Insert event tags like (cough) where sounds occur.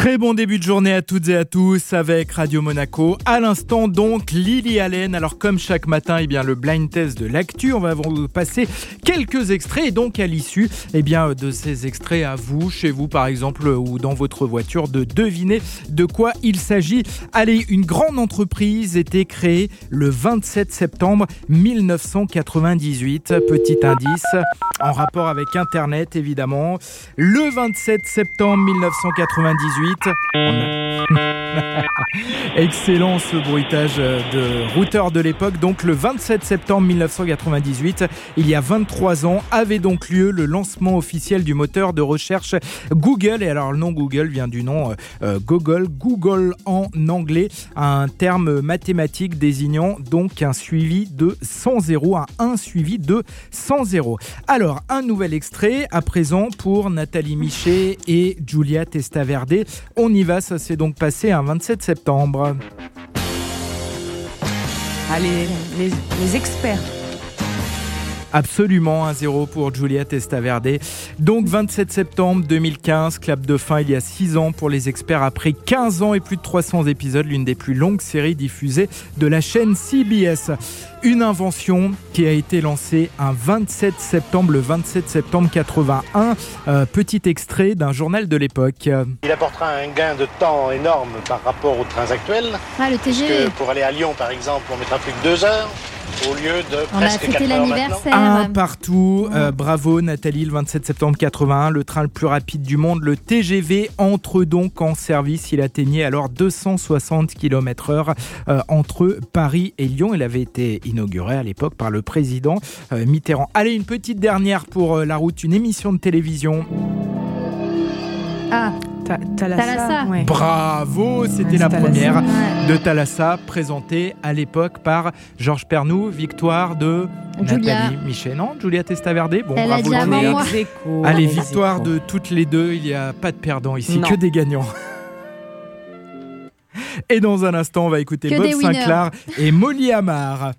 Très bon début de journée à toutes et à tous avec Radio Monaco. À l'instant donc Lily Allen. Alors comme chaque matin, eh bien le blind test de l'actu, on va vous passer quelques extraits et donc à l'issue, eh bien de ces extraits à vous, chez vous par exemple ou dans votre voiture, de deviner de quoi il s'agit. Allez, une grande entreprise était créée le 27 septembre 1998. Petit indice en rapport avec Internet évidemment. Le 27 septembre 1998 (laughs) Excellent ce bruitage de routeur de l'époque. Donc le 27 septembre 1998, il y a 23 ans, avait donc lieu le lancement officiel du moteur de recherche Google. Et alors le nom Google vient du nom euh, Google, Google en anglais, un terme mathématique désignant donc un suivi de 100 zéros, un 1 suivi de 100 zéros. Alors un nouvel extrait à présent pour Nathalie Michet et Julia Testaverde. On y va, ça s'est donc passé un 27 septembre. Allez, les, experts. Absolument, 1-0 pour Julia Testaverde. Donc 27 septembre 2015, clap de fin il y a 6 ans pour les experts après 15 ans et plus de 300 épisodes, l'une des plus longues séries diffusées de la chaîne CBS. Une invention qui a été lancée un 27 septembre, le 27 septembre 81. Euh, petit extrait d'un journal de l'époque. Il apportera un gain de temps énorme par rapport aux trains actuels. Ah, le TGV. Puisque pour aller à Lyon, par exemple, on mettra plus que 2 heures au lieu de On a presque fêté 4 heures maintenant. l'anniversaire. Un partout. Euh, bravo Nathalie, le 27 septembre 81, le train le plus rapide du monde, le TGV entre donc en service. Il atteignait alors 260 km/h euh, entre Paris et Lyon. Il avait été inauguré à l'époque par le président euh, Mitterrand. Allez, une petite dernière pour euh, la route, une émission de télévision. Ah, Ta- Thalassa, Thalassa. ouais. Bravo, c'était Ouais, la Thalassa. première ouais. de Thalassa, présentée à l'époque par Georges Pernou, victoire de Julia. Nathalie Michet. Non, Julia Testaverde. Bon, Elle a bravo Julia. Allez, victoire de toutes les deux. Il n'y a pas de perdants ici, Non. que des gagnants. Et dans un instant, on va écouter Que Bob. Sinclair et Molly Amar.